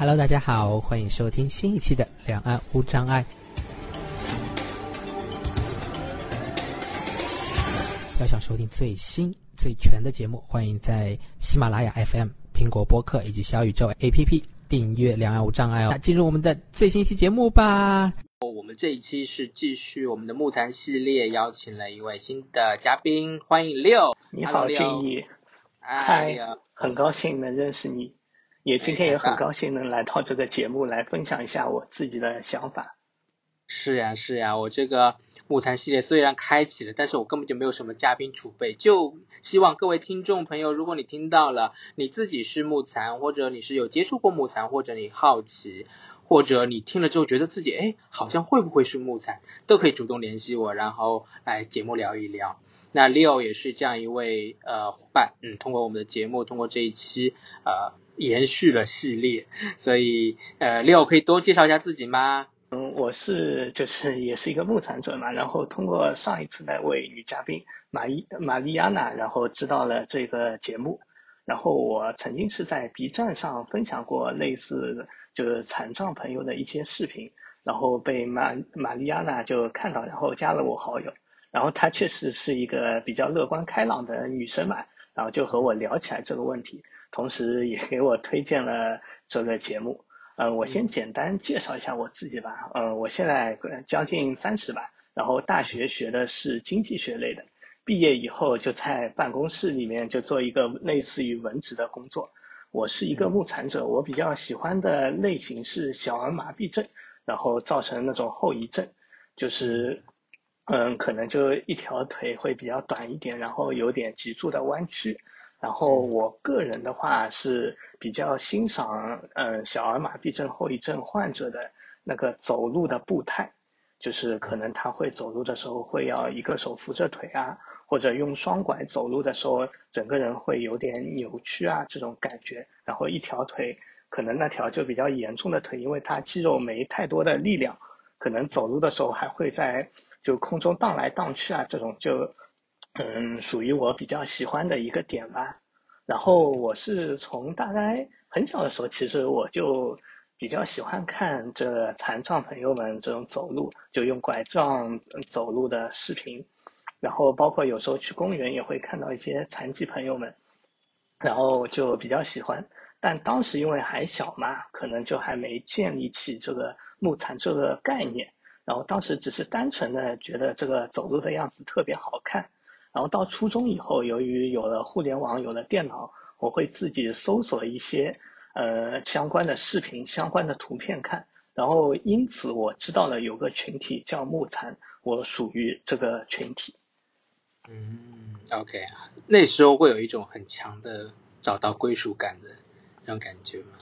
Hello，大家好，欢迎收听新一期的《两岸无障碍》。要想收听最新最全的节目，欢迎在喜马拉雅 FM、苹果播客以及小宇宙 APP 订阅《两岸无障碍》哦。那进入我们的最新一期节目吧。我们这一期是继续我们的木材系列，邀请了一位新的嘉宾，欢迎六。你好，俊逸。嗨，很高兴能认识你，也今天也很高兴能来到这个节目来分享一下我自己的想法。是呀，是呀，我这个木蚕系列虽然开启了，但是我根本就没有什么嘉宾储备，就希望各位听众朋友，如果你听到了，你自己是木蚕，或者你是有接触过木蚕，或者你好奇。或者你听了之后觉得自己哎，好像会不会是木材，都可以主动联系我，然后来节目聊一聊。那 Leo 也是这样一位呃伙伴，嗯，通过我们的节目，通过这一期呃延续了系列，所以呃 Leo 可以多介绍一下自己吗？嗯，我是就是也是一个木产者嘛，然后通过上一次那位女嘉宾玛伊玛丽亚娜，然后知道了这个节目，然后我曾经是在 B 站上分享过类似。就是残障朋友的一些视频，然后被玛玛丽亚娜就看到，然后加了我好友。然后她确实是一个比较乐观开朗的女生嘛，然后就和我聊起来这个问题，同时也给我推荐了这个节目。呃，我先简单介绍一下我自己吧。呃，我现在将近三十吧，然后大学学的是经济学类的，毕业以后就在办公室里面就做一个类似于文职的工作。我是一个目残者，我比较喜欢的类型是小儿麻痹症，然后造成那种后遗症，就是，嗯，可能就一条腿会比较短一点，然后有点脊柱的弯曲。然后我个人的话是比较欣赏，嗯，小儿麻痹症后遗症患者的那个走路的步态，就是可能他会走路的时候会要一个手扶着腿啊。或者用双拐走路的时候，整个人会有点扭曲啊，这种感觉。然后一条腿，可能那条就比较严重的腿，因为它肌肉没太多的力量，可能走路的时候还会在就空中荡来荡去啊，这种就嗯属于我比较喜欢的一个点吧。然后我是从大概很小的时候，其实我就比较喜欢看这残障朋友们这种走路，就用拐杖走路的视频。然后包括有时候去公园也会看到一些残疾朋友们，然后就比较喜欢。但当时因为还小嘛，可能就还没建立起这个木残这个概念。然后当时只是单纯的觉得这个走路的样子特别好看。然后到初中以后，由于有了互联网，有了电脑，我会自己搜索一些呃相关的视频、相关的图片看。然后因此我知道了有个群体叫木残，我属于这个群体。嗯，OK，那时候会有一种很强的找到归属感的那种感觉吗？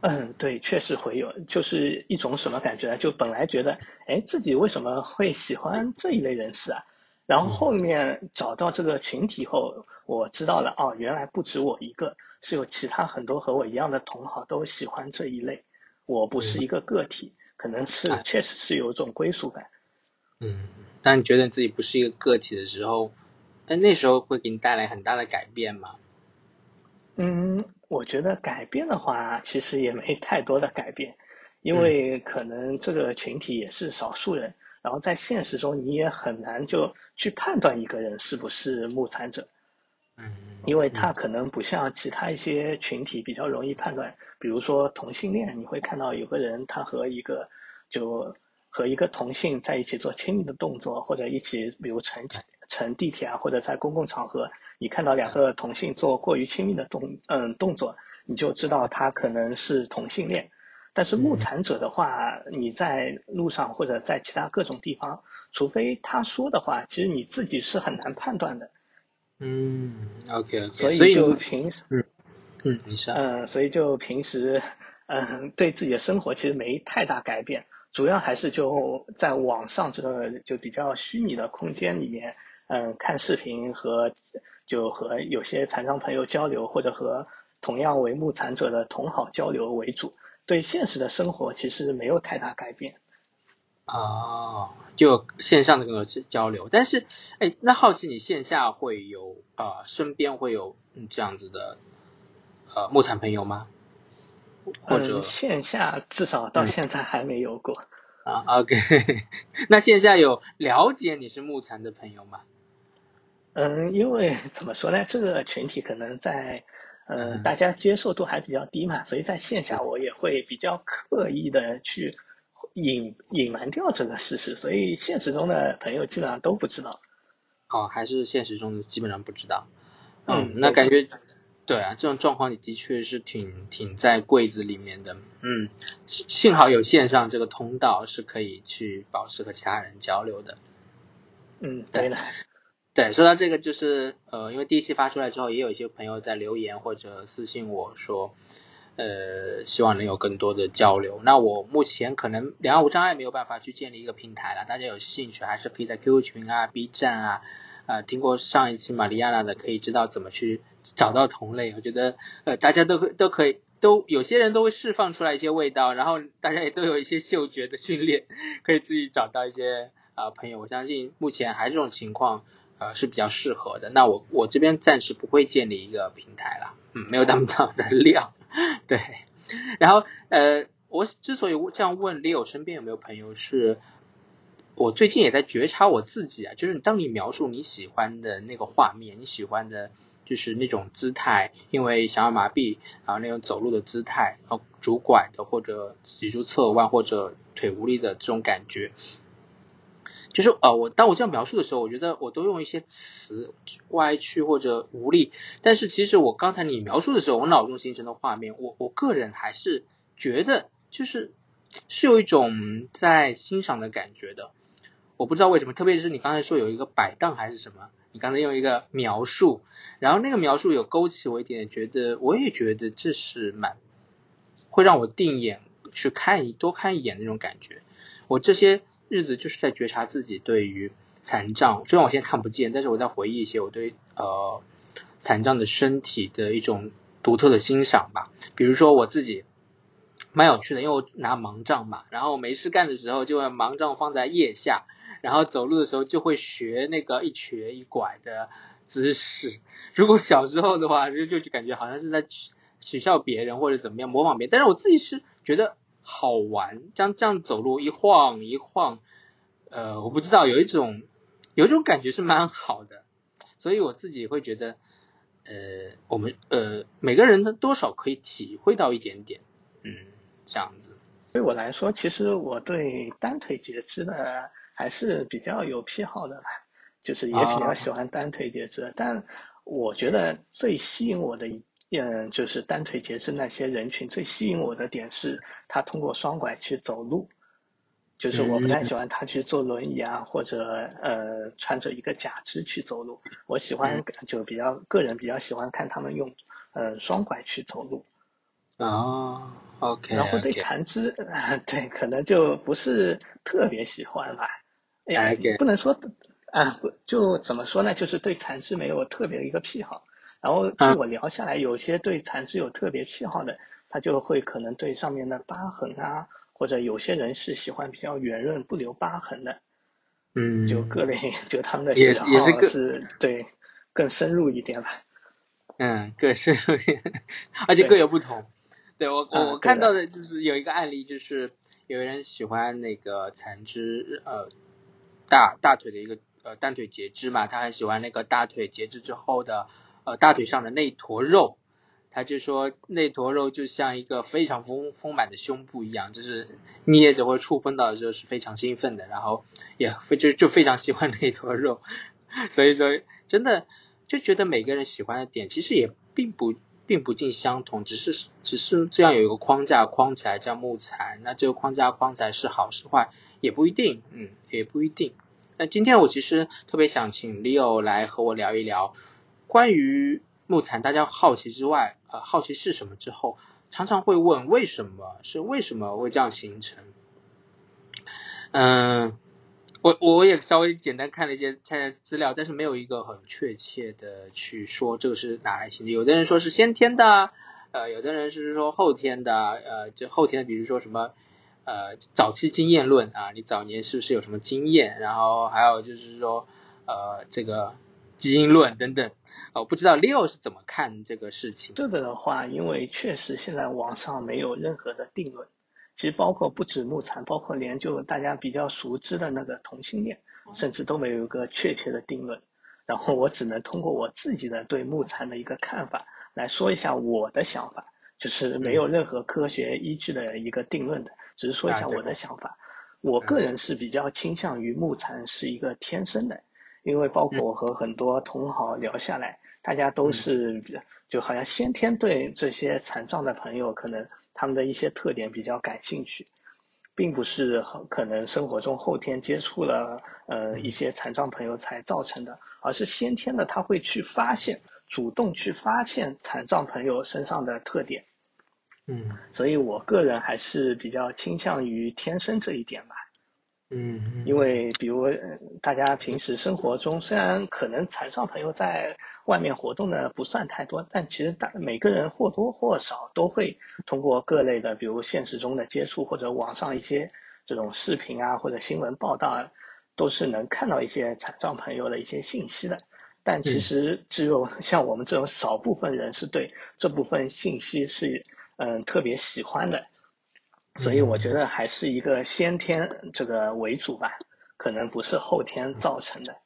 嗯，对，确实会有，就是一种什么感觉呢？就本来觉得，哎，自己为什么会喜欢这一类人士啊？然后后面找到这个群体后，我知道了，哦，原来不止我一个，是有其他很多和我一样的同好都喜欢这一类，我不是一个个体，可能是确实是有一种归属感。嗯。当你觉得自己不是一个个体的时候，那那时候会给你带来很大的改变吗？嗯，我觉得改变的话，其实也没太多的改变，因为可能这个群体也是少数人，然后在现实中你也很难就去判断一个人是不是目残者。嗯，因为他可能不像其他一些群体比较容易判断，比如说同性恋，你会看到有个人他和一个就。和一个同性在一起做亲密的动作，或者一起比如乘乘地铁啊，或者在公共场合，你看到两个同性做过于亲密的动嗯动作，你就知道他可能是同性恋。但是目残者的话，你在路上或者在其他各种地方，除非他说的话，其实你自己是很难判断的。嗯，OK OK。所以就平时嗯嗯，你说嗯，所以就平时嗯对自己的生活其实没太大改变。主要还是就在网上这个就比较虚拟的空间里面，嗯，看视频和就和有些残障朋友交流，或者和同样为目残者的同好交流为主。对现实的生活其实没有太大改变。哦，就线上的跟交流，但是哎，那好奇你线下会有啊，身边会有这样子的呃木残朋友吗？或者线下至少到现在还没有过。啊，OK，那线下有了解你是木残的朋友吗？嗯，因为怎么说呢，这个群体可能在，呃，大家接受度还比较低嘛，所以在线下我也会比较刻意的去隐隐瞒掉这个事实，所以现实中的朋友基本上都不知道。哦，还是现实中的基本上不知道。嗯，那感觉。对啊，这种状况你的确是挺挺在柜子里面的，嗯，幸好有线上这个通道是可以去保持和其他人交流的。嗯，对的。对，说到这个就是呃，因为第一期发出来之后，也有一些朋友在留言或者私信我说，呃，希望能有更多的交流。那我目前可能两岸无障碍没有办法去建立一个平台了，大家有兴趣还是可以在 QQ 群啊、B 站啊。啊，听过上一期玛利亚娜的，可以知道怎么去找到同类。我觉得，呃，大家都可都可以，都有些人都会释放出来一些味道，然后大家也都有一些嗅觉的训练，可以自己找到一些啊朋友。我相信目前还是这种情况，呃是比较适合的。那我我这边暂时不会建立一个平台了，嗯，没有那么大的量，对。然后，呃，我之所以这样问，Leo 身边有没有朋友是？我最近也在觉察我自己啊，就是当你描述你喜欢的那个画面，你喜欢的就是那种姿态，因为想要麻痹啊那种走路的姿态，然后拄拐的或者脊柱侧弯或者腿无力的这种感觉，就是呃我当我这样描述的时候，我觉得我都用一些词歪曲或者无力，但是其实我刚才你描述的时候，我脑中形成的画面，我我个人还是觉得就是是有一种在欣赏的感觉的。我不知道为什么，特别是你刚才说有一个摆荡还是什么，你刚才用一个描述，然后那个描述有勾起我一点，觉得我也觉得这是蛮会让我定眼去看一多看一眼那种感觉。我这些日子就是在觉察自己对于残障，虽然我现在看不见，但是我在回忆一些我对呃残障的身体的一种独特的欣赏吧。比如说我自己蛮有趣的，因为我拿盲杖嘛，然后没事干的时候就把盲杖放在腋下。然后走路的时候就会学那个一瘸一拐的姿势。如果小时候的话，就就感觉好像是在取取笑别人或者怎么样模仿别人。但是我自己是觉得好玩，这样这样走路一晃一晃，呃，我不知道有一种有一种感觉是蛮好的。所以我自己会觉得，呃，我们呃每个人呢多少可以体会到一点点，嗯，这样子。对我来说，其实我对单腿截肢的。还是比较有癖好的吧，就是也比较喜欢单腿截肢。但我觉得最吸引我的，嗯，就是单腿截肢那些人群最吸引我的点是，他通过双拐去走路。就是我不太喜欢他去坐轮椅啊，或者呃穿着一个假肢去走路。我喜欢就比较个人比较喜欢看他们用呃双拐去走路。哦，OK。然后对残肢，对可能就不是特别喜欢吧。哎呀，不能说啊，不就怎么说呢？就是对残肢没有特别的一个癖好。然后据我聊下来，有些对残肢有特别癖好的，他就会可能对上面的疤痕啊，或者有些人是喜欢比较圆润不留疤痕的。嗯。就各类，就他们的喜好是对更深入一点吧。嗯，更深入一点，而且各有不同。对我我我看到的就是有一个案例，就是有人喜欢那个残肢呃。大大腿的一个呃单腿截肢嘛，他很喜欢那个大腿截肢之后的呃大腿上的那坨肉，他就说那坨肉就像一个非常丰丰满的胸部一样，就是捏着或者触碰到的时候是非常兴奋的，然后也非就就非常喜欢那坨肉，所以说真的就觉得每个人喜欢的点其实也并不并不尽相同，只是只是这样有一个框架框起来叫木材，那这个框架框起来是好是坏？也不一定，嗯，也不一定。那今天我其实特别想请 Leo 来和我聊一聊关于木残，大家好奇之外，呃，好奇是什么之后，常常会问为什么是为什么会这样形成？嗯，我我也稍微简单看了一些参资料，但是没有一个很确切的去说这个是哪来形成。有的人说是先天的，呃，有的人是说后天的，呃，就后天的，比如说什么。呃，早期经验论啊，你早年是不是有什么经验？然后还有就是说，呃，这个基因论等等。哦，不知道 Leo 是怎么看这个事情？这个的话，因为确实现在网上没有任何的定论，其实包括不止木残，包括连就大家比较熟知的那个同性恋，甚至都没有一个确切的定论。然后我只能通过我自己的对木残的一个看法来说一下我的想法，就是没有任何科学依据的一个定论的，只是说一下我的想法。我个人是比较倾向于木残是一个天生的。因为包括我和很多同行聊下来，大家都是就好像先天对这些残障的朋友，可能他们的一些特点比较感兴趣，并不是可能生活中后天接触了呃一些残障朋友才造成的，而是先天的他会去发现，主动去发现残障朋友身上的特点。嗯，所以我个人还是比较倾向于天生这一点吧。嗯，因为比如大家平时生活中，虽然可能残障朋友在外面活动的不算太多，但其实大每个人或多或少都会通过各类的，比如现实中的接触或者网上一些这种视频啊或者新闻报道啊，都是能看到一些残障朋友的一些信息的。但其实只有像我们这种少部分人是对这部分信息是嗯特别喜欢的。所以我觉得还是一个先天这个为主吧，可能不是后天造成的。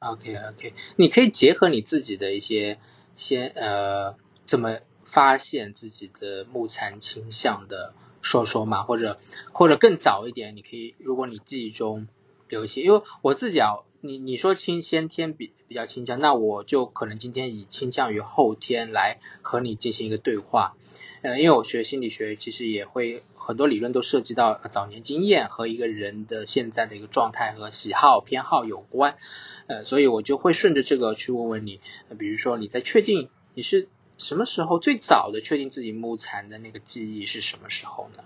OK OK，你可以结合你自己的一些先呃怎么发现自己的木残倾向的说说嘛，或者或者更早一点，你可以如果你记忆中有一些，因为我自己啊，你你说倾先天比比较倾向，那我就可能今天以倾向于后天来和你进行一个对话。呃，因为我学心理学，其实也会很多理论都涉及到早年经验和一个人的现在的一个状态和喜好偏好有关，呃，所以我就会顺着这个去问问你，比如说你在确定你是什么时候最早的确定自己木残的那个记忆是什么时候呢？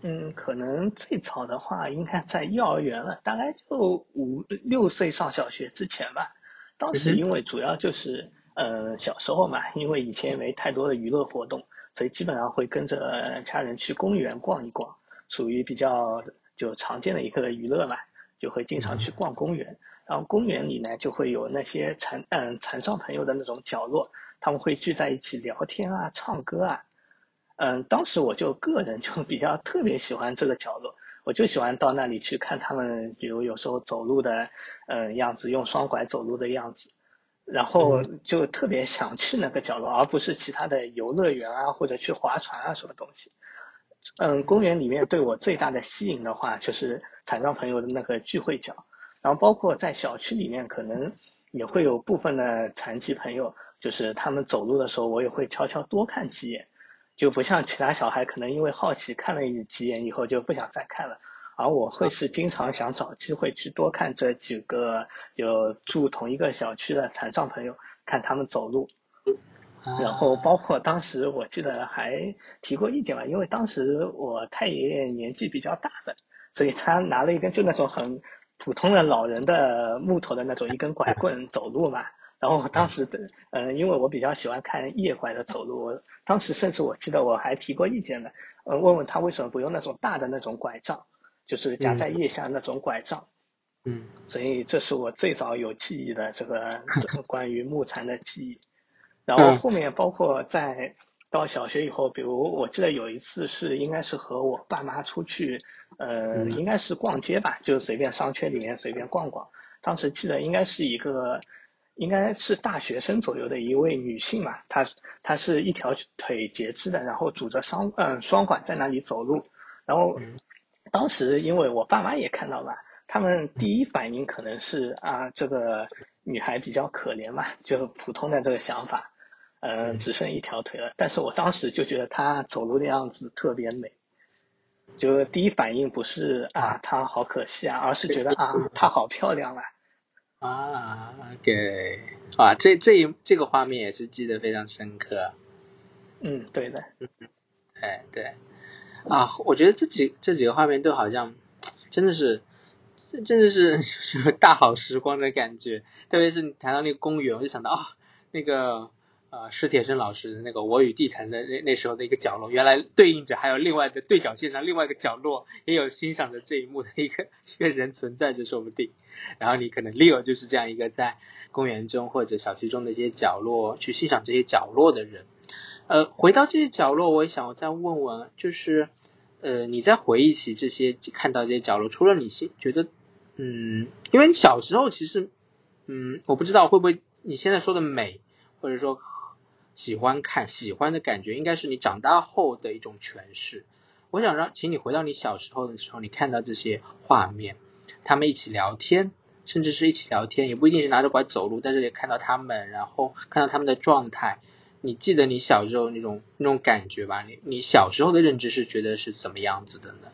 嗯，可能最早的话应该在幼儿园了，大概就五六岁上小学之前吧，当时因为主要就是。嗯，小时候嘛，因为以前没太多的娱乐活动，所以基本上会跟着家人去公园逛一逛，属于比较就常见的一个娱乐嘛，就会经常去逛公园。然后公园里呢，就会有那些残嗯残障朋友的那种角落，他们会聚在一起聊天啊、唱歌啊。嗯，当时我就个人就比较特别喜欢这个角落，我就喜欢到那里去看他们，比如有时候走路的嗯样子，用双拐走路的样子。然后就特别想去那个角落，而不是其他的游乐园啊，或者去划船啊什么东西。嗯，公园里面对我最大的吸引的话，就是残障朋友的那个聚会角。然后包括在小区里面，可能也会有部分的残疾朋友，就是他们走路的时候，我也会悄悄多看几眼，就不像其他小孩可能因为好奇看了几眼以后就不想再看了。而我会是经常想找机会去多看这几个有住同一个小区的残障朋友，看他们走路。然后包括当时我记得还提过意见吧，因为当时我太爷爷年纪比较大的，所以他拿了一根就那种很普通的老人的木头的那种一根拐棍走路嘛。然后当时的嗯，因为我比较喜欢看夜拐的走路，我当时甚至我记得我还提过意见的，呃，问问他为什么不用那种大的那种拐杖。就是夹在腋下那种拐杖，嗯，所以这是我最早有记忆的这个 关于木残的记忆。然后后面包括在到小学以后，比如我记得有一次是应该是和我爸妈出去，呃，应该是逛街吧，就随便商圈里面随便逛逛。当时记得应该是一个应该是大学生左右的一位女性嘛，她她是一条腿截肢的，然后拄着双嗯双拐在那里走路，然后。当时因为我爸妈也看到了，他们第一反应可能是啊，这个女孩比较可怜嘛，就普通的这个想法，呃，只剩一条腿了。但是我当时就觉得她走路的样子特别美，就第一反应不是啊她好可惜啊，而是觉得啊她好漂亮啊。啊，OK，啊，这这一这个画面也是记得非常深刻。嗯，对的。嗯，哎，对。啊，我觉得这几这几个画面都好像真的是，真的是 大好时光的感觉。特别是你谈到那个公园，我就想到啊，那个呃史铁生老师的那个《我与地坛》的那那时候的一个角落，原来对应着还有另外的对角线上另外一个角落也有欣赏着这一幕的一个一个人存在着，说不定。然后你可能 Leo 就是这样一个在公园中或者小区中的一些角落去欣赏这些角落的人。呃，回到这些角落，我也想再问问，就是呃你在回忆起这些看到这些角落，除了你现觉得嗯，因为你小时候其实嗯，我不知道会不会你现在说的美，或者说喜欢看喜欢的感觉，应该是你长大后的一种诠释。我想让请你回到你小时候的时候，你看到这些画面。他们一起聊天，甚至是一起聊天，也不一定是拿着拐走路，在这里看到他们，然后看到他们的状态。你记得你小时候那种那种感觉吧？你你小时候的认知是觉得是怎么样子的呢？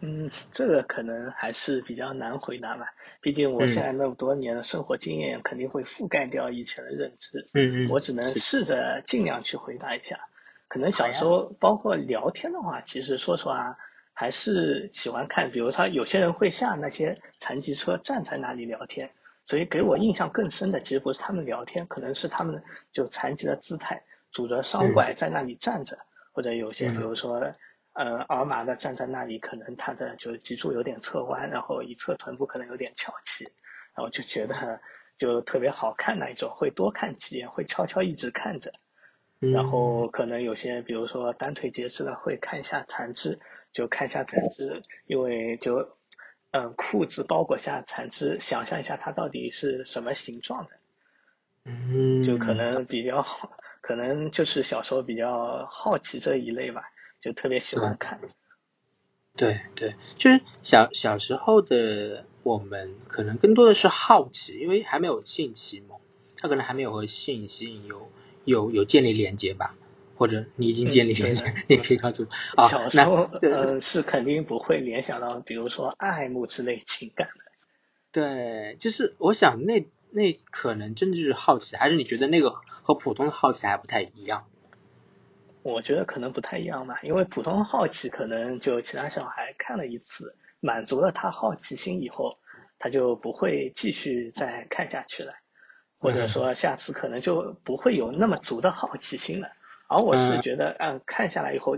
嗯，这个可能还是比较难回答吧。毕竟我现在那么多年的生活经验，肯定会覆盖掉以前的认知。嗯嗯。我只能试着尽量去回答一下。可能小时候包括聊天的话，其实说实话。还是喜欢看，比如他有些人会下那些残疾车站在那里聊天，所以给我印象更深的其实不是他们聊天，可能是他们就残疾的姿态，拄着双拐在那里站着，或者有些比如说呃耳麻的站在那里，可能他的就脊柱有点侧弯，然后一侧臀部可能有点翘起，然后就觉得就特别好看那一种，会多看几眼，会悄悄一直看着，然后可能有些比如说单腿截肢的会看一下残肢。就看一下残肢，因为就嗯裤子包裹下残肢，想象一下它到底是什么形状的，嗯，就可能比较可能就是小时候比较好奇这一类吧，就特别喜欢看。对对，就是小小时候的我们可能更多的是好奇，因为还没有性启蒙，他可能还没有和性吸有有有建立连接吧。或者你已经建立联想，你可以告诉我。小时候，呃，是肯定不会联想到，比如说爱慕之类情感的。对，就是我想那那可能真的就是好奇，还是你觉得那个和普通的好奇还不太一样？我觉得可能不太一样吧，因为普通好奇可能就其他小孩看了一次，满足了他好奇心以后，他就不会继续再看下去了，或者说下次可能就不会有那么足的好奇心了。而我是觉得，嗯，看下来以后，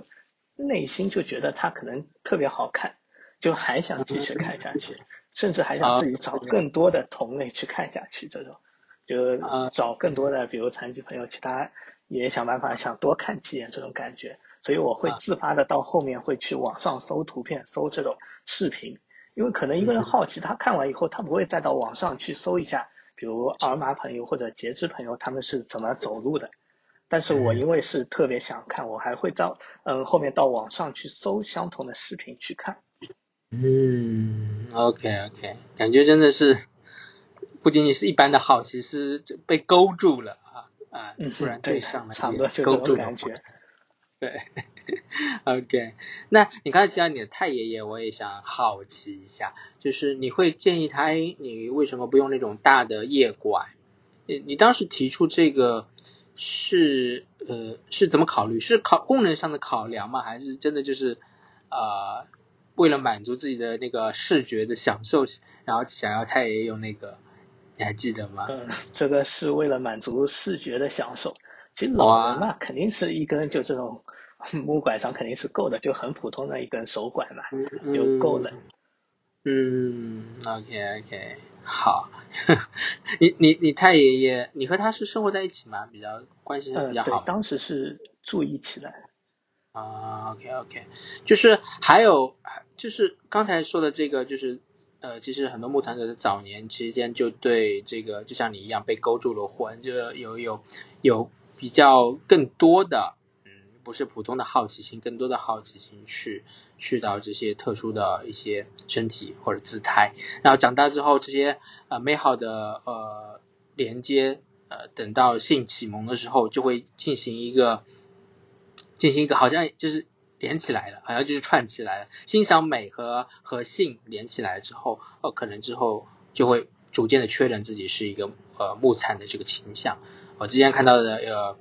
内心就觉得它可能特别好看，就还想继续看下去，甚至还想自己找更多的同类去看下去。这种，就找更多的，比如残疾朋友，其他也想办法想多看几眼这种感觉。所以我会自发的到后面会去网上搜图片，搜这种视频，因为可能一个人好奇，他看完以后，他不会再到网上去搜一下，比如耳麻朋友或者截肢朋友他们是怎么走路的。但是我因为是特别想看，我还会到嗯后面到网上去搜相同的视频去看。嗯，OK OK，感觉真的是不仅仅是一般的好奇，是被勾住了啊啊，突然对上了，差不多就勾住感觉。对，OK，那你刚才提到你的太爷爷，我也想好奇一下，就是你会建议他，你为什么不用那种大的夜拐？你你当时提出这个。是呃是怎么考虑？是考功能上的考量吗？还是真的就是啊为了满足自己的那个视觉的享受，然后想要它也有那个？你还记得吗？嗯，这个是为了满足视觉的享受。其实老人嘛，肯定是一根就这种木拐杖肯定是够的，就很普通的一根手拐嘛，就够了。嗯，OK OK，好。你你你太爷爷，你和他是生活在一起吗？比较关系比较好。对，当时是住一起的。啊，OK OK，就是还有就是刚才说的这个，就是呃，其实很多牧场者在早年期间就对这个，就像你一样被勾住了魂，就有有有比较更多的，嗯，不是普通的好奇心，更多的好奇心去。去到这些特殊的一些身体或者姿态，然后长大之后，这些呃美好的呃连接，呃等到性启蒙的时候，就会进行一个进行一个好像就是连起来了，好像就是串起来了。欣赏美和和性连起来之后，呃可能之后就会逐渐的确认自己是一个呃木残的这个倾向。我之前看到的呃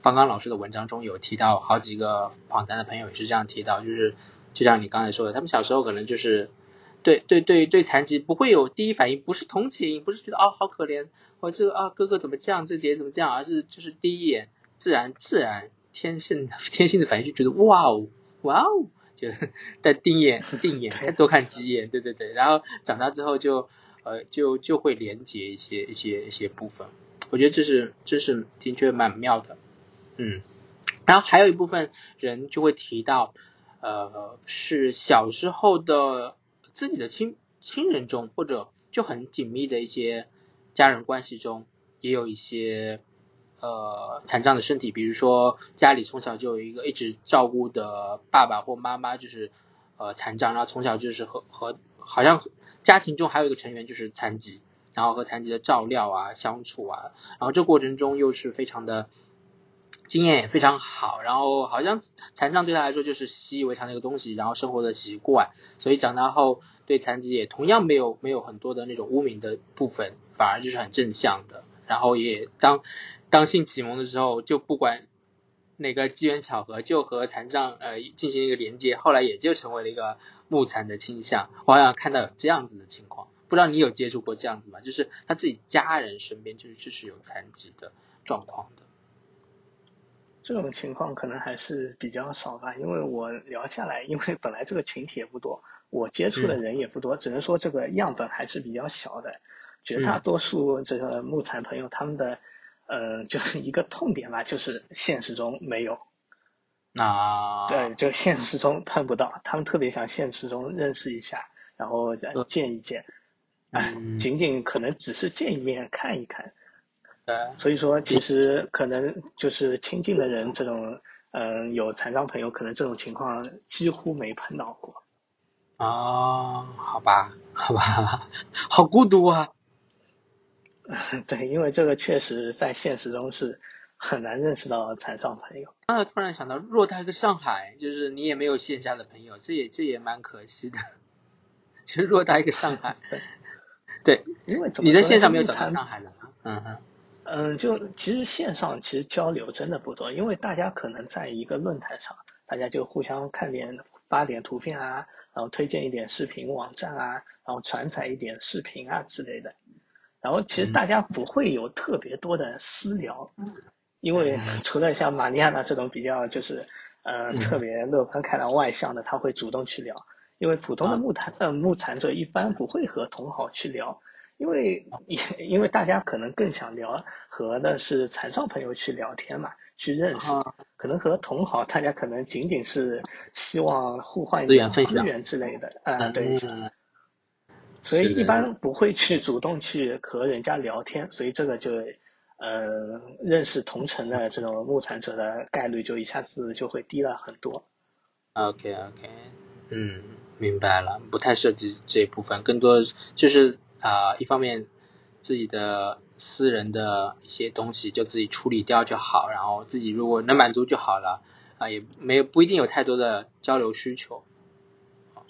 方刚老师的文章中有提到，好几个访谈的朋友也是这样提到，就是。就像你刚才说的，他们小时候可能就是对对对对残疾不会有第一反应，不是同情，不是觉得哦好可怜，或者啊哥哥怎么这样，这姐姐怎么这样，而是就是第一眼自然自然天性天性的反应就觉得哇哦哇哦，就再定眼定眼多看几眼，对对对，然后长大之后就呃就就会连接一些一些一些部分，我觉得这是这是的确蛮妙的，嗯，然后还有一部分人就会提到呃是小时候的。自己的亲亲人中，或者就很紧密的一些家人关系中，也有一些呃残障的身体，比如说家里从小就有一个一直照顾的爸爸或妈妈，就是呃残障，然后从小就是和和好像家庭中还有一个成员就是残疾，然后和残疾的照料啊相处啊，然后这过程中又是非常的。经验也非常好，然后好像残障对他来说就是习以为常的一个东西，然后生活的习惯，所以长大后对残疾也同样没有没有很多的那种污名的部分，反而就是很正向的。然后也当当性启蒙的时候，就不管哪个机缘巧合，就和残障呃进行一个连接，后来也就成为了一个木残的倾向。我好像看到有这样子的情况，不知道你有接触过这样子吗？就是他自己家人身边就是就是有残疾的状况的。这种情况可能还是比较少吧，因为我聊下来，因为本来这个群体也不多，我接触的人也不多，只能说这个样本还是比较小的。绝大多数这个木材朋友，他们的呃，就是 一个痛点吧，就是现实中没有。啊。对，就现实中碰不到，他们特别想现实中认识一下，然后再见一见。嗯。仅仅可能只是见一面看一看。呃，所以说，其实可能就是亲近的人，这种嗯有残障朋友，可能这种情况几乎没碰到过。哦，好吧，好吧，好孤独啊。对，因为这个确实在现实中是很难认识到残障朋友。啊，突然想到，若他在上海，就是你也没有线下的朋友，这也这也蛮可惜的。其实偌大一个上海，对，因为你在线上没有找到上海人啊，嗯哼。嗯，就其实线上其实交流真的不多，因为大家可能在一个论坛上，大家就互相看点发点图片啊，然后推荐一点视频网站啊，然后转载一点视频啊之类的，然后其实大家不会有特别多的私聊，因为除了像玛利亚娜这种比较就是呃特别乐观开朗外向的，他会主动去聊，因为普通的木残呃木残者一般不会和同好去聊。因为因为大家可能更想聊和的是残障朋友去聊天嘛，去认识，可能和同好大家可能仅仅是希望互换一点资源之类的，啊对，所以一般不会去主动去和人家聊天，所以这个就呃认识同城的这种木残者的概率就一下子就会低了很多。OK OK，嗯，明白了，不太涉及这一部分，更多就是。啊，一方面自己的私人的一些东西就自己处理掉就好，然后自己如果能满足就好了，啊，也没有不一定有太多的交流需求。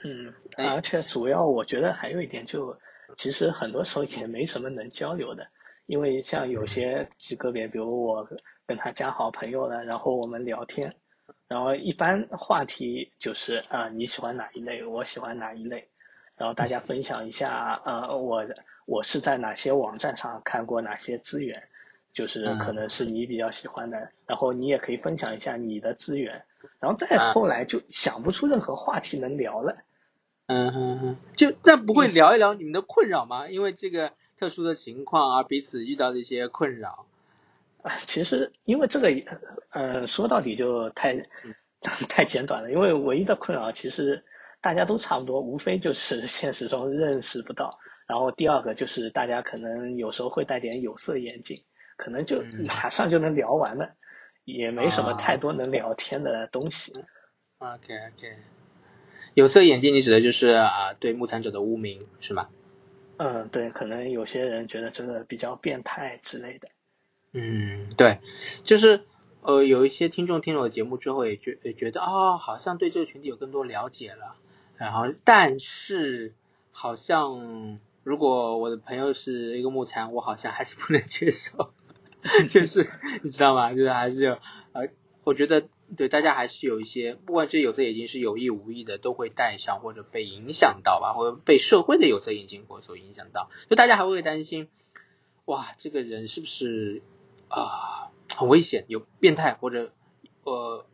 嗯，而且主要我觉得还有一点就，其实很多时候也没什么能交流的，因为像有些极个别，比如我跟他加好朋友了，然后我们聊天，然后一般话题就是啊你喜欢哪一类，我喜欢哪一类。然后大家分享一下，呃，我我是在哪些网站上看过哪些资源，就是可能是你比较喜欢的，然后你也可以分享一下你的资源，然后再后来就想不出任何话题能聊了。嗯哼哼，就那不会聊一聊你们的困扰吗？因为这个特殊的情况啊，彼此遇到的一些困扰。啊，其实因为这个，呃，说到底就太 太简短了，因为唯一的困扰其实。大家都差不多，无非就是现实中认识不到。然后第二个就是大家可能有时候会戴点有色眼镜，可能就马上就能聊完了，也没什么太多能聊天的东西。OK OK，有色眼镜你指的就是啊对目残者的污名是吗？嗯，对，可能有些人觉得这个比较变态之类的。嗯，对，就是呃有一些听众听了我节目之后也觉也觉得哦好像对这个群体有更多了解了。然后，但是好像如果我的朋友是一个木残，我好像还是不能接受，就是你知道吗？就是还是有呃我觉得对大家还是有一些，不管这有色眼镜是有意无意的，都会戴上或者被影响到吧，或者被社会的有色眼镜或所影响到，就大家还会担心，哇，这个人是不是啊很危险，有变态或者呃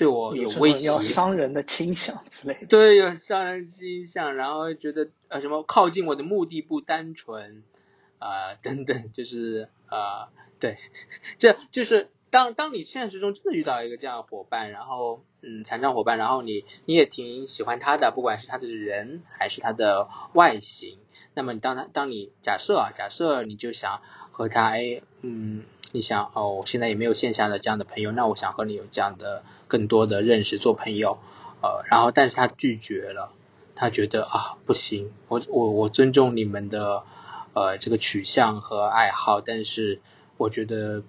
对我有威胁，要伤人的倾向之类的。对，有伤人倾向，然后觉得呃什么靠近我的目的不单纯啊等等，就是啊对，这就是。当当你现实中真的遇到一个这样的伙伴，然后嗯残障伙伴，然后你你也挺喜欢他的，不管是他的人还是他的外形，那么当他当你假设啊假设你就想和他哎嗯你想哦我现在也没有线下的这样的朋友，那我想和你有这样的更多的认识做朋友，呃然后但是他拒绝了，他觉得啊不行，我我我尊重你们的呃这个取向和爱好，但是我觉得。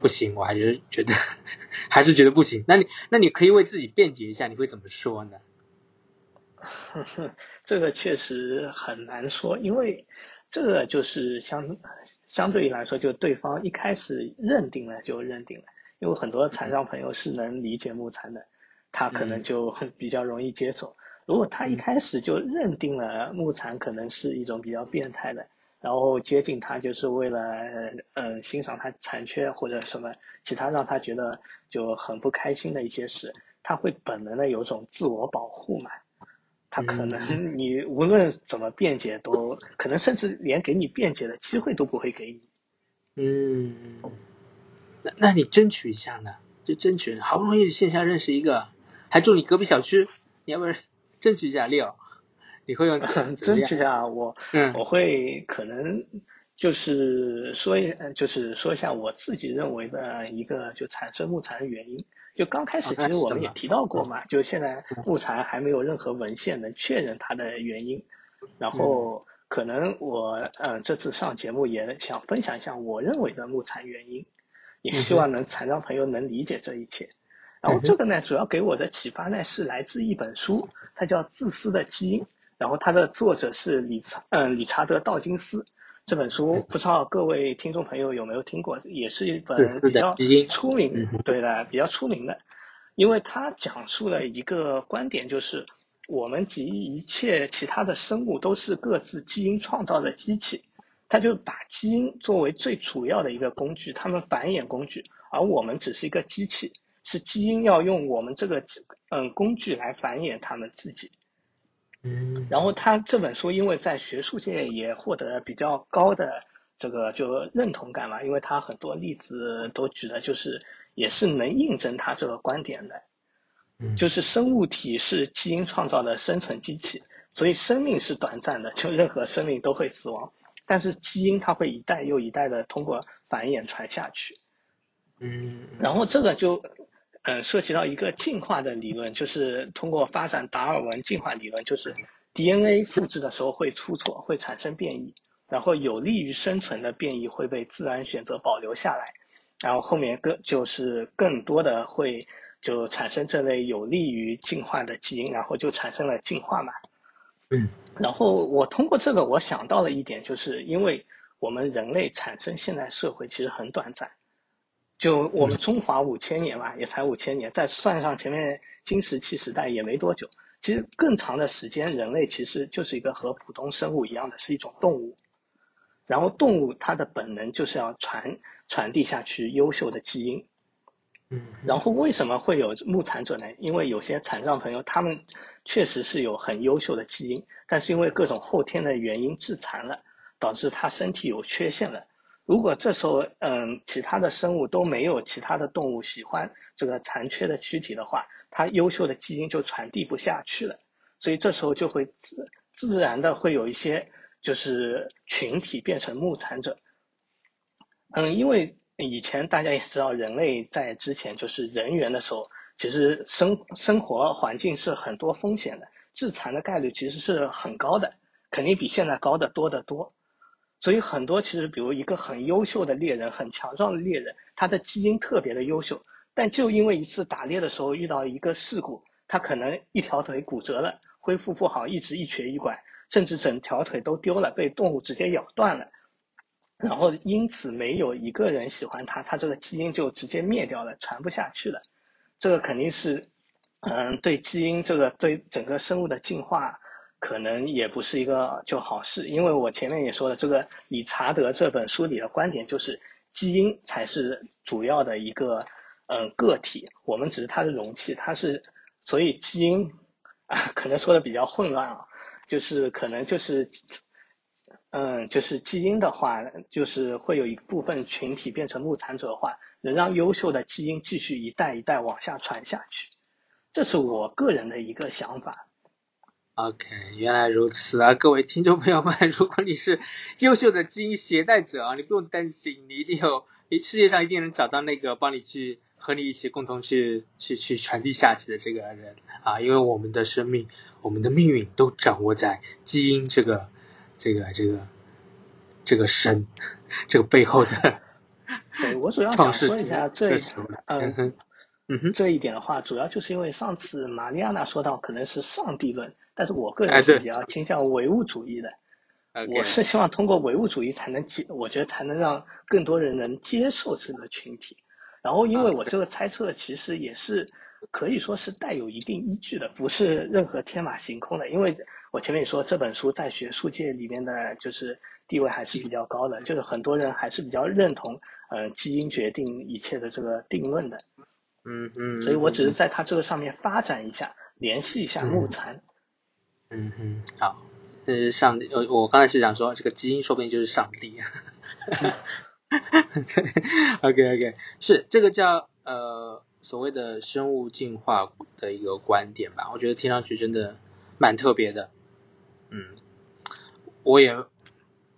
不行，我还是觉得 还是觉得不行。那你那你可以为自己辩解一下，你会怎么说呢？这个确实很难说，因为这个就是相相对于来说，就对方一开始认定了就认定了。因为很多残障朋友是能理解木残的，他可能就比较容易接受。如果他一开始就认定了木残可能是一种比较变态的。然后接近他就是为了嗯欣赏他残缺或者什么其他让他觉得就很不开心的一些事，他会本能的有种自我保护嘛，他可能你无论怎么辩解都可能甚至连给你辩解的机会都不会给你。嗯，那那你争取一下呢？就争取好不容易线下认识一个，还住你隔壁小区，你要不然争取一下六。你会用 争取啊，我我会可能就是说一就是说一下我自己认为的一个就产生木残的原因。就刚开始其实我们也提到过嘛，就现在木残还没有任何文献能确认它的原因。然后可能我嗯这次上节目也想分享一下我认为的木残原因，也希望能残障朋友能理解这一切。然后这个呢，主要给我的启发呢是来自一本书，它叫《自私的基因》。然后它的作者是理查，嗯，理查德·道金斯。这本书不知道各位听众朋友有没有听过，也是一本比较出名，对的，比较出名的。因为它讲述了一个观点，就是我们及一切其他的生物都是各自基因创造的机器，它就把基因作为最主要的一个工具，它们繁衍工具，而我们只是一个机器，是基因要用我们这个嗯工具来繁衍它们自己。嗯，然后他这本书因为在学术界也获得比较高的这个就认同感嘛，因为他很多例子都举的就是也是能印证他这个观点的，嗯，就是生物体是基因创造的生存机器，所以生命是短暂的，就任何生命都会死亡，但是基因它会一代又一代的通过繁衍传下去，嗯，然后这个就。嗯，涉及到一个进化的理论，就是通过发展达尔文进化理论，就是 DNA 复制的时候会出错，会产生变异，然后有利于生存的变异会被自然选择保留下来，然后后面更就是更多的会就产生这类有利于进化的基因，然后就产生了进化嘛。嗯，然后我通过这个我想到了一点，就是因为我们人类产生现代社会其实很短暂。就我们中华五千年嘛，也才五千年，再算上前面新石器时代也没多久。其实更长的时间，人类其实就是一个和普通生物一样的，是一种动物。然后动物它的本能就是要传传递下去优秀的基因。嗯。然后为什么会有牧残者呢？因为有些残障朋友他们确实是有很优秀的基因，但是因为各种后天的原因致残了，导致他身体有缺陷了。如果这时候，嗯，其他的生物都没有其他的动物喜欢这个残缺的躯体的话，它优秀的基因就传递不下去了，所以这时候就会自自然的会有一些就是群体变成木残者。嗯，因为以前大家也知道，人类在之前就是人猿的时候，其实生生活环境是很多风险的，致残的概率其实是很高的，肯定比现在高的多得多。所以很多其实，比如一个很优秀的猎人，很强壮的猎人，他的基因特别的优秀，但就因为一次打猎的时候遇到一个事故，他可能一条腿骨折了，恢复不好，一直一瘸一拐，甚至整条腿都丢了，被动物直接咬断了。然后因此没有一个人喜欢它，它这个基因就直接灭掉了，传不下去了。这个肯定是，嗯，对基因这个对整个生物的进化可能也不是一个就好事，因为我前面也说了，这个理查德这本书里的观点就是基因才是主要的一个嗯个体，我们只是它的容器，它是所以基因啊 可能说的比较混乱啊，就是可能就是。嗯，就是基因的话，就是会有一部分群体变成牧残者的话，能让优秀的基因继续一代一代往下传下去，这是我个人的一个想法。OK，原来如此啊，各位听众朋友们，如果你是优秀的基因携带者啊，你不用担心，你一定有，你世界上一定能找到那个帮你去和你一起共同去去去传递下去的这个人啊，因为我们的生命，我们的命运都掌握在基因这个。这个这个这个神，这个背后的，对我主要想说一下这嗯嗯哼这一点的话，主要就是因为上次玛丽亚娜说到可能是上帝论，但是我个人是比较倾向唯物主义的。我是希望通过唯物主义才能接，我觉得才能让更多人能接受这个群体。然后，因为我这个猜测其实也是可以说是带有一定依据的，不是任何天马行空的，因为。我前面也说这本书在学术界里面的就是地位还是比较高的，就是很多人还是比较认同，呃，基因决定一切的这个定论的。嗯嗯。所以我只是在它这个上面发展一下，联系一下木残。嗯嗯，好，呃，上帝，我我刚才是想说这个基因说不定就是上帝。哈哈。OK OK，是这个叫呃所谓的生物进化的一个观点吧？我觉得听上去真的蛮特别的。嗯，我也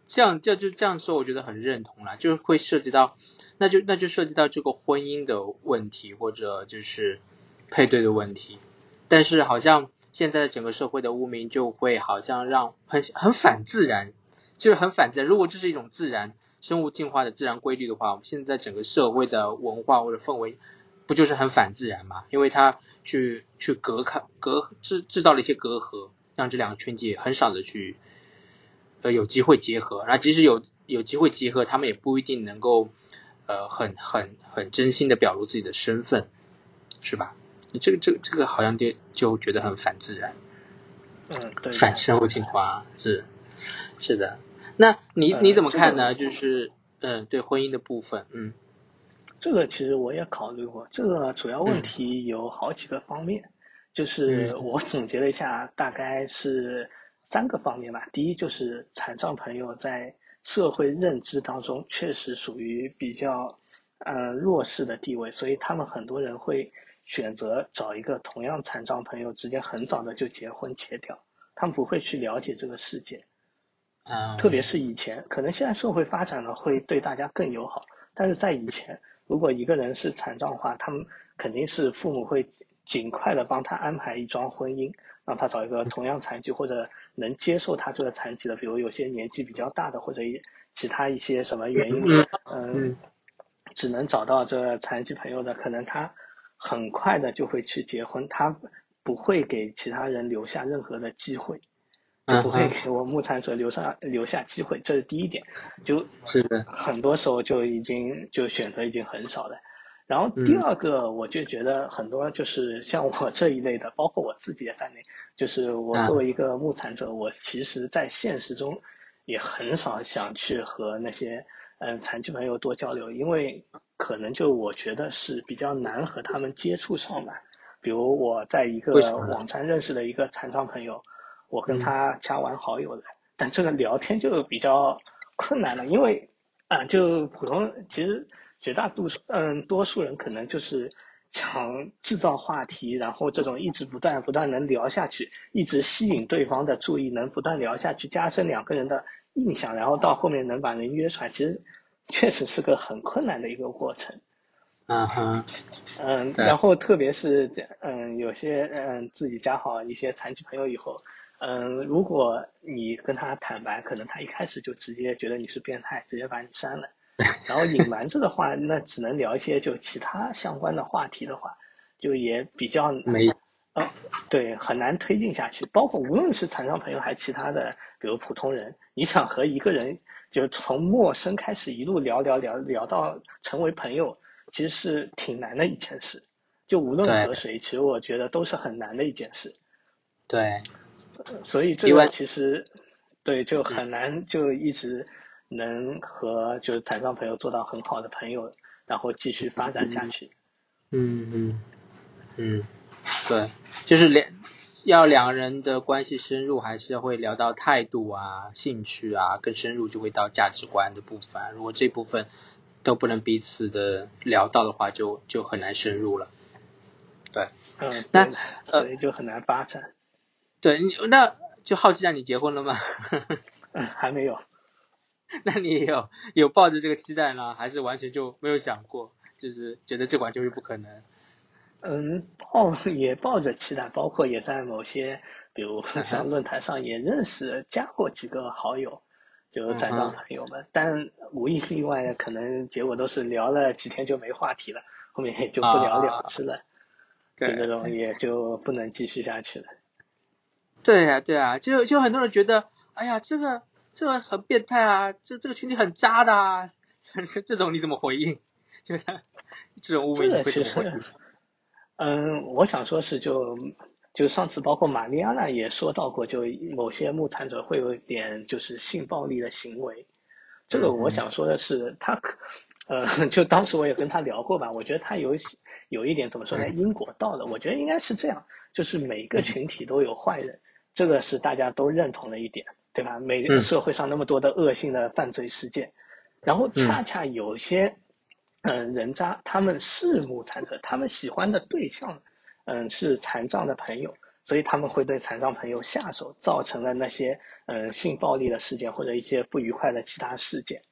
这样这就这样说，我觉得很认同啦，就是会涉及到，那就那就涉及到这个婚姻的问题，或者就是配对的问题。但是好像现在整个社会的污名就会好像让很很反自然，就是很反自然。如果这是一种自然生物进化的自然规律的话，我们现在整个社会的文化或者氛围不就是很反自然吗？因为它去去隔开隔制制造了一些隔阂。让这两个群体很少的去呃有机会结合，那即使有有机会结合，他们也不一定能够呃很很很真心的表露自己的身份，是吧？你这个这个这个好像就就觉得很反自然，嗯，对，反生物进化是是的。那你你怎么看呢？就是嗯，对婚姻的部分，嗯，这个其实我也考虑过，这个主要问题有好几个方面。就是我总结了一下，大概是三个方面吧。第一就是残障朋友在社会认知当中确实属于比较呃弱势的地位，所以他们很多人会选择找一个同样残障朋友，直接很早的就结婚结掉，他们不会去了解这个世界。啊，特别是以前，可能现在社会发展了会对大家更友好，但是在以前，如果一个人是残障的话，他们肯定是父母会。尽快的帮他安排一桩婚姻，让他找一个同样残疾或者能接受他这个残疾的，比如有些年纪比较大的或者其他一些什么原因，嗯，只能找到这个残疾朋友的，可能他很快的就会去结婚，他不会给其他人留下任何的机会，就不会给我目残者留下留下机会，这是第一点，就是的，很多时候就已经就选择已经很少了。然后第二个，我就觉得很多就是像我这一类的，包括我自己也在内，就是我作为一个木残者，我其实在现实中也很少想去和那些嗯残疾朋友多交流，因为可能就我觉得是比较难和他们接触上的。比如我在一个网站认识的一个残障朋友，我跟他加完好友了，但这个聊天就比较困难了，因为啊，就普通其实。绝大多数，嗯，多数人可能就是想制造话题，然后这种一直不断不断能聊下去，一直吸引对方的注意，能不断聊下去，加深两个人的印象，然后到后面能把人约出来，其实确实是个很困难的一个过程。嗯哼，嗯，然后特别是嗯，有些嗯自己加好一些残疾朋友以后，嗯，如果你跟他坦白，可能他一开始就直接觉得你是变态，直接把你删了。然后隐瞒着的话，那只能聊一些就其他相关的话题的话，就也比较没嗯，对，很难推进下去。包括无论是残障朋友还是其他的，比如普通人，你想和一个人就从陌生开始一路聊聊聊聊到成为朋友，其实是挺难的一件事。就无论和谁，其实我觉得都是很难的一件事。对，所以这个其实对就很难，就一直能和就是残障朋友做到很好的朋友，然后继续发展下去。嗯嗯嗯，对，就是两要两人的关系深入，还是会聊到态度啊、兴趣啊，更深入就会到价值观的部分。如果这部分都不能彼此的聊到的话，就就很难深入了。对，嗯，那所以就很难发展。对，你那就好奇下，你结婚了吗？嗯，还没有。那你有有抱着这个期待呢，还是完全就没有想过，就是觉得这款就是不可能？嗯，抱也抱着期待，包括也在某些，比如 像论坛上也认识加过几个好友，就是残障朋友们，但无一例外的，可能结果都是聊了几天就没话题了，后面也就不了了之了。就这种也就不能继续下去了。对呀，对啊，就就很多人觉得，哎呀，这个这很变态啊，这这个群体很渣的，啊，这种你怎么回应？就是这种误会你会怎么回应？嗯，我想说是就就上次包括玛丽安娜也说到过，就某些牧残者会有一点就是性暴力的行为。这个我想说的是，他可呃，就当时我也跟他聊过吧，我觉得他有。有一点怎么说呢？因果道的，我觉得应该是这样，就是每个群体都有坏人，这个是大家都认同的一点，对吧？每个社会上那么多的恶性的犯罪事件，然后恰恰有些嗯人渣，他们是目残者，他们喜欢的对象嗯是残障的朋友，所以他们会对残障朋友下手，造成了那些嗯性暴力的事件或者一些不愉快的其他事件。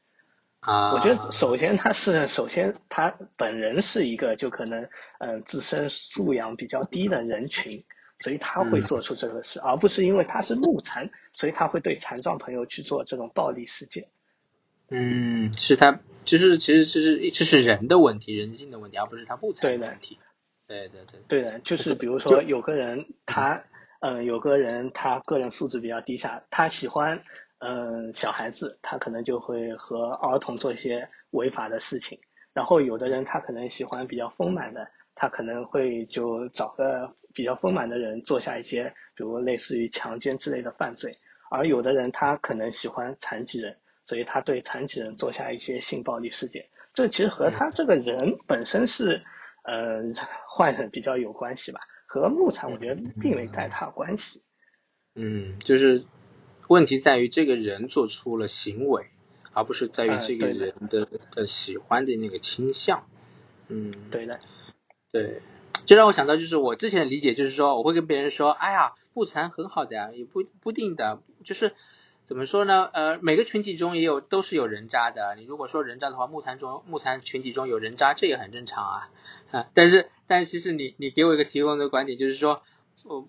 啊，我觉得首先他是首先他本人是一个就可能嗯自身素养比较低的人群，所以他会做出这个事，而不是因为他是木残，所以他会对残障朋友去做这种暴力事件。嗯，是他就是其实这是这是人的问题，人性的问题，而不是他目残的问题。对对对。对的，就是比如说有个人他嗯有个人他个人素质比较低下，他喜欢。嗯，小孩子他可能就会和儿童做一些违法的事情，然后有的人他可能喜欢比较丰满的，他可能会就找个比较丰满的人做下一些，比如类似于强奸之类的犯罪，而有的人他可能喜欢残疾人，所以他对残疾人做下一些性暴力事件，这其实和他这个人本身是嗯坏人比较有关系吧，和木残我觉得并没太大关系。嗯，就是。问题在于这个人做出了行为，而不是在于这个人的的喜欢的那个倾向。嗯，对的，对，这让我想到就是我之前的理解，就是说我会跟别人说，哎呀，不残很好的呀，也不不定的，就是怎么说呢？呃，每个群体中也有都是有人渣的。你如果说人渣的话，木残中木残群体中有人渣，这也很正常啊。但是但其实你你给我一个提供的观点就是说，我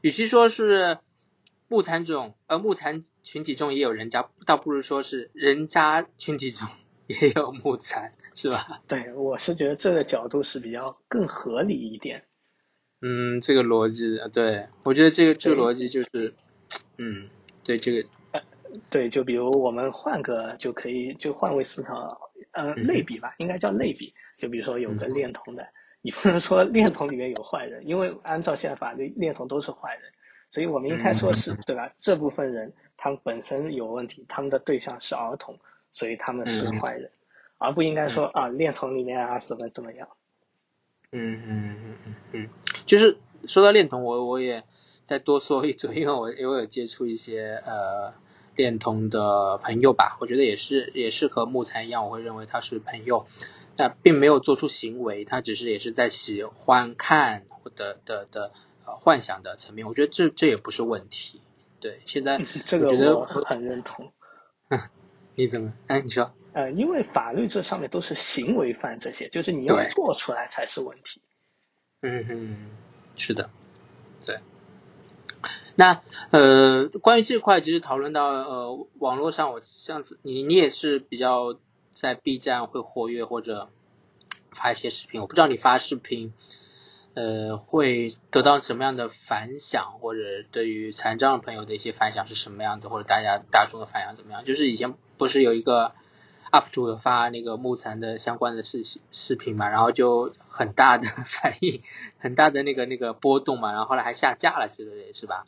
与其说是。木残种，呃，木残群体中也有人渣，倒不如说是人渣群体中 也有木残，是吧？对，我是觉得这个角度是比较更合理一点。嗯，这个逻辑，对我觉得这个这个逻辑就是，嗯，对这个，呃，对，就比如我们换个就可以就换位思考，呃，类比吧，应该叫类比。就比如说有个恋童的，你不能说恋童里面有坏人，因为按照现在法律，恋童都是坏人。所以我们应该说是对吧？这部分人他们本身有问题，他们的对象是儿童，所以他们是坏人，而不应该说啊恋童里面啊怎么怎么样。嗯嗯嗯嗯嗯，就是说到恋童，我我也再多说一嘴，因为我我有接触一些呃恋童的朋友吧，我觉得也是也是和木材一样，我会认为他是朋友，但并没有做出行为，他只是也是在喜欢看或的的的。幻想的层面，我觉得这这也不是问题。对，现在 这个我很认同。你怎么？哎，你说？呃，因为法律这上面都是行为犯，这些就是你要做出来才是问题。嗯嗯，是的，对。那呃，关于这块，其实讨论到呃，网络上，我上次你你也是比较在 B 站会活跃或者发一些视频，我不知道你发视频。呃，会得到什么样的反响，或者对于残障朋友的一些反响是什么样子，或者大家大众的反响怎么样？就是以前不是有一个 UP 主有发那个木残的相关的视视频嘛，然后就很大的 反应，很大的那个那个波动嘛，然后后来还下架了之类的，是吧？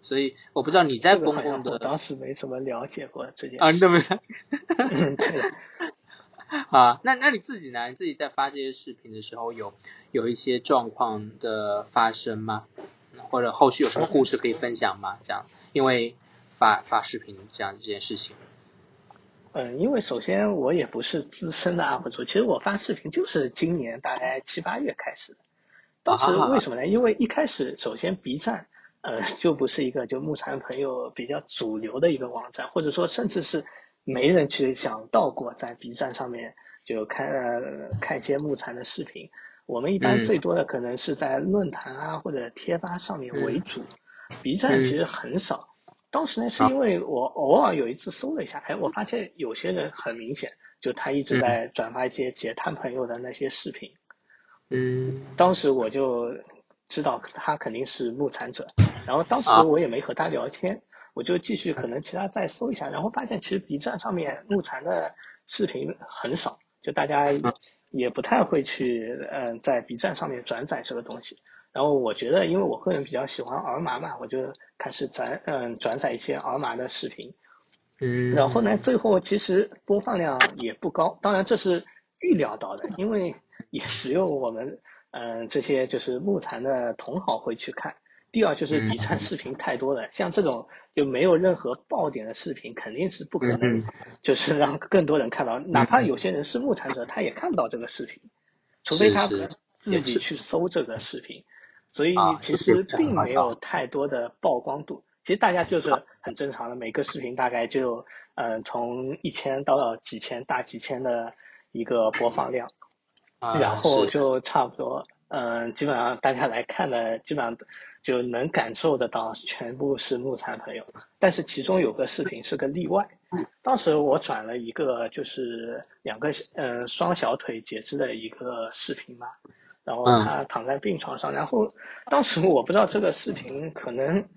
所以我不知道你在公共的，当时没怎么了解过这件啊，你怎么。对。啊，那那你自己呢？你自己在发这些视频的时候，有有一些状况的发生吗？或者后续有什么故事可以分享吗？这样，因为发发视频这样这件事情。嗯，因为首先我也不是资深的 UP 主，其实我发视频就是今年大概七八月开始的。当时为什么呢？因为一开始首先 B 站呃就不是一个就木残朋友比较主流的一个网站，或者说甚至是。没人去想到过在 B 站上面就看呃看一些木材的视频，我们一般最多的可能是在论坛啊或者贴吧上面为主，B 站其实很少。当时呢是因为我偶尔有一次搜了一下，哎，我发现有些人很明显就他一直在转发一些截瘫朋友的那些视频，嗯，当时我就知道他肯定是木残者，然后当时我也没和他聊天。我就继续可能其他再搜一下，然后发现其实 B 站上面木残的视频很少，就大家也不太会去嗯在 B 站上面转载这个东西。然后我觉得，因为我个人比较喜欢儿麻嘛，我就开始转嗯转载一些儿麻的视频。嗯。然后呢，最后其实播放量也不高，当然这是预料到的，因为也只有我们嗯这些就是木残的同好会去看。第二就是 B 站视频太多了，像这种就没有任何爆点的视频，肯定是不可能，就是让更多人看到。哪怕有些人是木残者，他也看不到这个视频，除非他自己去搜这个视频。所以其实并没有太多的曝光度。其实大家就是很正常的，每个视频大概就嗯从一千到几千大几千的一个播放量，然后就差不多嗯基本上大家来看的基本上。就能感受得到，全部是木残朋友，但是其中有个视频是个例外。当时我转了一个，就是两个嗯双小腿截肢的一个视频嘛，然后他躺在病床上，然后当时我不知道这个视频可能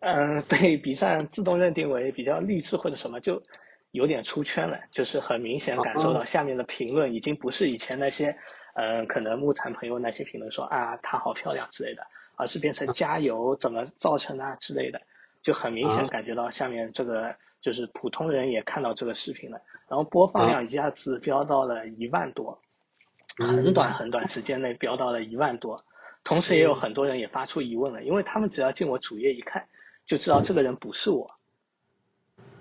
嗯被 B 站自动认定为比较励志或者什么，就有点出圈了，就是很明显感受到下面的评论已经不是以前那些嗯可能木残朋友那些评论说啊她好漂亮之类的。而是变成加油怎么造成啊之类的，就很明显感觉到下面这个就是普通人也看到这个视频了，然后播放量一下子飙到了一万多，很短很短时间内飙到了一万多，同时也有很多人也发出疑问了，因为他们只要进我主页一看，就知道这个人不是我，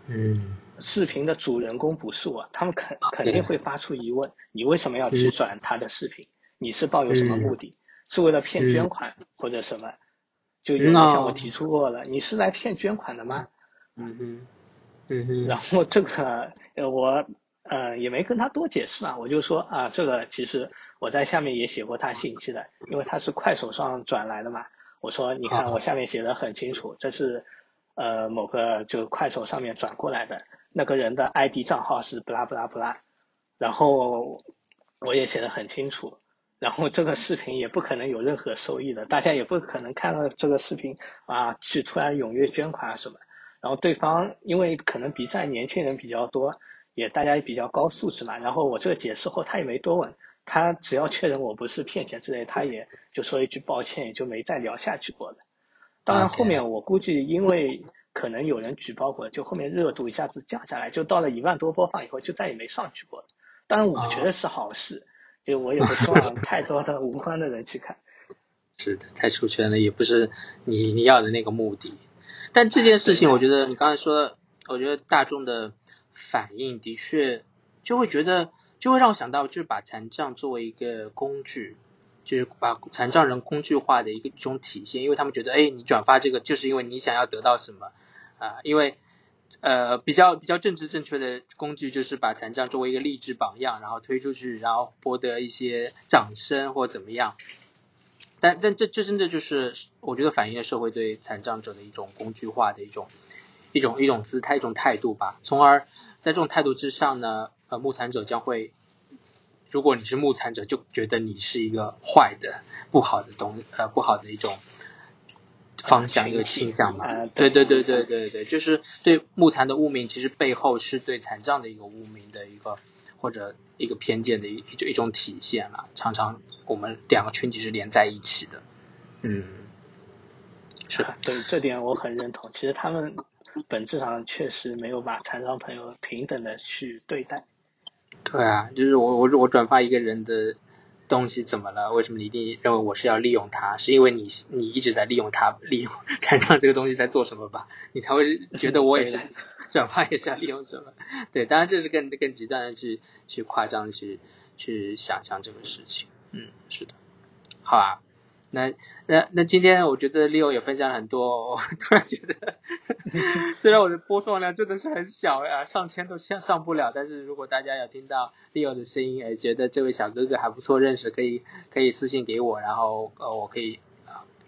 嗯，视频的主人公不是我，他们肯肯定会发出疑问，你为什么要去转他的视频？你是抱有什么目的？是为了骗捐款或者什么，就有人向我提出过了，你是来骗捐款的吗？嗯哼，嗯哼。然后这个呃我呃也没跟他多解释嘛，我就说啊这个其实我在下面也写过他信息的，因为他是快手上转来的嘛。我说你看我下面写的很清楚，这是呃某个就快手上面转过来的那个人的 ID 账号是不拉不拉不拉，然后我也写的很清楚。然后这个视频也不可能有任何收益的，大家也不可能看到这个视频啊去突然踊跃捐款啊什么。然后对方因为可能 B 站年轻人比较多，也大家也比较高素质嘛。然后我这个解释后他也没多问，他只要确认我不是骗钱之类，他也就说一句抱歉，也就没再聊下去过了。当然后面我估计因为可能有人举报过，就后面热度一下子降下来，就到了一万多播放以后就再也没上去过了。当然我觉得是好事。就我也不希望太多的无关的人去看。是的，太出圈了，也不是你你要的那个目的。但这件事情，我觉得你刚才说，我觉得大众的反应的确就会觉得，就会让我想到，就是把残障作为一个工具，就是把残障人工具化的一个一种体现，因为他们觉得，哎，你转发这个就是因为你想要得到什么啊？因为。呃，比较比较政治正确的工具就是把残障作为一个励志榜样，然后推出去，然后博得一些掌声或怎么样。但但这这真的就是我觉得反映了社会对残障者的一种工具化的一种一种一种姿态一种态度吧。从而在这种态度之上呢，呃，木残者将会如果你是木残者，就觉得你是一个坏的、不好的东呃不好的一种方向一个倾向吧。对对对对对对，就是对木残的污名，其实背后是对残障的一个污名的一个或者一个偏见的一一一种体现了。常常我们两个群体是连在一起的，嗯，是的，对这点我很认同。其实他们本质上确实没有把残障朋友平等的去对待。对啊，就是我我我转发一个人的东西怎么了？为什么你一定认为我是要利用他？是因为你你一直在利用他，利用看上这个东西在做什么吧？你才会觉得我也是 转发也是要利用什么？对，当然这是更更极端的去去夸张去去想象这个事情。嗯，是的，好啊。那那那今天我觉得 Leo 也分享了很多，我突然觉得，虽然我的播放量真的是很小呀，上千都上上不了，但是如果大家有听到 Leo 的声音，哎，觉得这位小哥哥还不错，认识，可以可以私信给我，然后呃我可以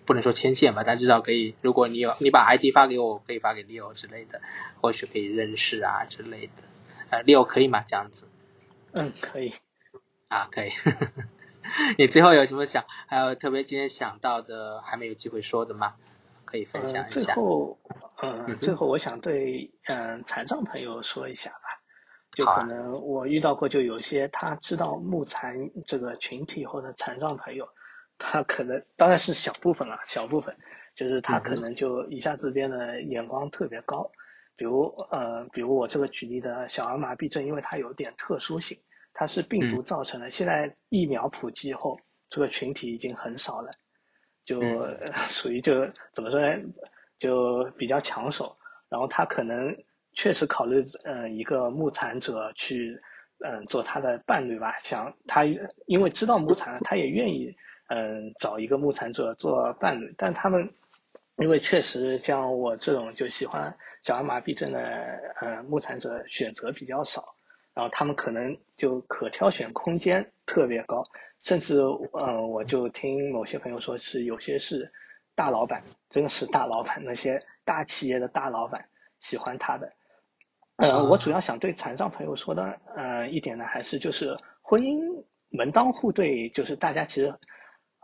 不能说牵线吧，但至少可以，如果你有你把 ID 发给我，可以发给 Leo 之类的，或许可以认识啊之类的，呃，Leo 可以吗？这样子？嗯，可以。啊，可以。你最后有什么想，还有特别今天想到的还没有机会说的吗？可以分享一下。最后，嗯，最后我想对嗯残障朋友说一下吧，就可能我遇到过，就有些他知道木残这个群体或者残障朋友，他可能当然是小部分了，小部分，就是他可能就一下子变得眼光特别高，比如呃，比如我这个举例的小儿麻痹症，因为它有点特殊性。它是病毒造成的。现在疫苗普及后，这个群体已经很少了，就 属于就怎么说呢，就比较抢手。然后他可能确实考虑，嗯，一个牧产者去，嗯，做他的伴侣吧。想他因为知道牧产，他也愿意，嗯，找一个牧产者做伴侣。但他们因为确实像我这种就喜欢小儿麻痹症的，呃，牧产者选择比较少。然后他们可能就可挑选空间特别高，甚至嗯，我就听某些朋友说是有些是大老板，真的是大老板，那些大企业的大老板喜欢他的。嗯，我主要想对残障朋友说的，呃，一点呢，还是就是婚姻门当户对，就是大家其实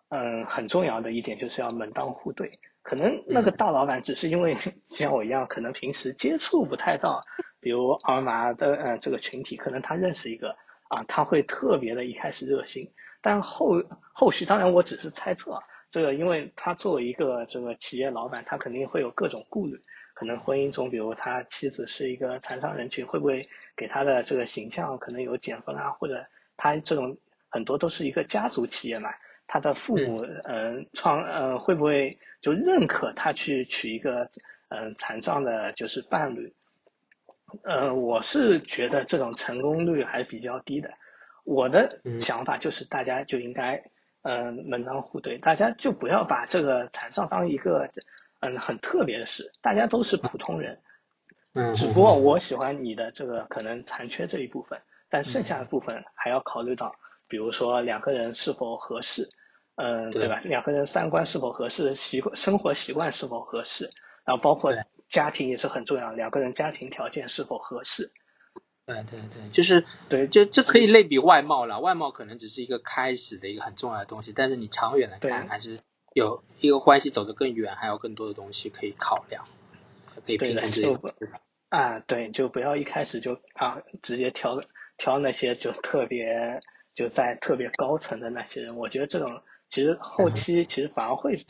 嗯很重要的一点就是要门当户对。可能那个大老板只是因为 像我一样，可能平时接触不太到。比如尔玛的呃这个群体，可能他认识一个啊，他会特别的一开始热心，但后后续当然我只是猜测，这个因为他作为一个这个企业老板，他肯定会有各种顾虑，可能婚姻中，比如他妻子是一个残障人群，会不会给他的这个形象可能有减分啊？或者他这种很多都是一个家族企业嘛，他的父母嗯创呃会不会就认可他去娶一个嗯残障的就是伴侣？呃，我是觉得这种成功率还比较低的。我的想法就是，大家就应该，嗯，门当户对，大家就不要把这个残障当一个，嗯，很特别的事。大家都是普通人，嗯，只不过我喜欢你的这个可能残缺这一部分，但剩下的部分还要考虑到，比如说两个人是否合适，嗯，对吧？两个人三观是否合适，习惯生活习惯是否合适，然后包括。家庭也是很重要，两个人家庭条件是否合适？对对对，就是对，就这可以类比外貌了。外貌可能只是一个开始的一个很重要的东西，但是你长远来看，还是有一个关系走得更远，还有更多的东西可以考量，可以平衡这个。啊，对，就不要一开始就啊直接挑挑那些就特别就在特别高层的那些人。我觉得这种其实后期其实反而会，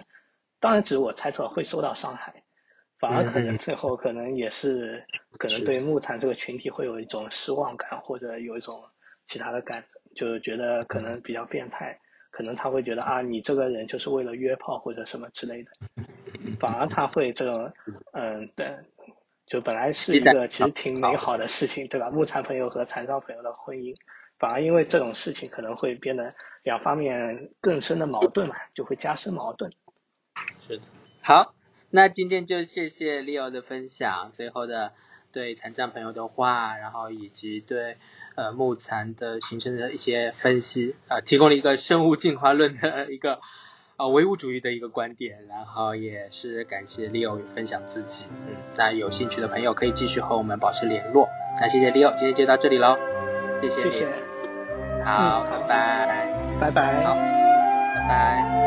当然只是我猜测会受到伤害。反而可能最后可能也是可能对木残这个群体会有一种失望感，或者有一种其他的感，就是觉得可能比较变态，可能他会觉得啊，你这个人就是为了约炮或者什么之类的，反而他会这种嗯，对，就本来是一个其实挺美好的事情，对吧？木残朋友和残障朋友的婚姻，反而因为这种事情可能会变得两方面更深的矛盾嘛，就会加深矛盾。是的，好。那今天就谢谢 Leo 的分享，最后的对残障朋友的话，然后以及对呃木残的形成的一些分析，呃提供了一个生物进化论的一个呃唯物主义的一个观点，然后也是感谢 Leo 分享自己，嗯，那有兴趣的朋友可以继续和我们保持联络，那谢谢 Leo，今天就到这里喽，谢谢，谢谢，好，拜拜，拜拜，好，拜拜。拜拜。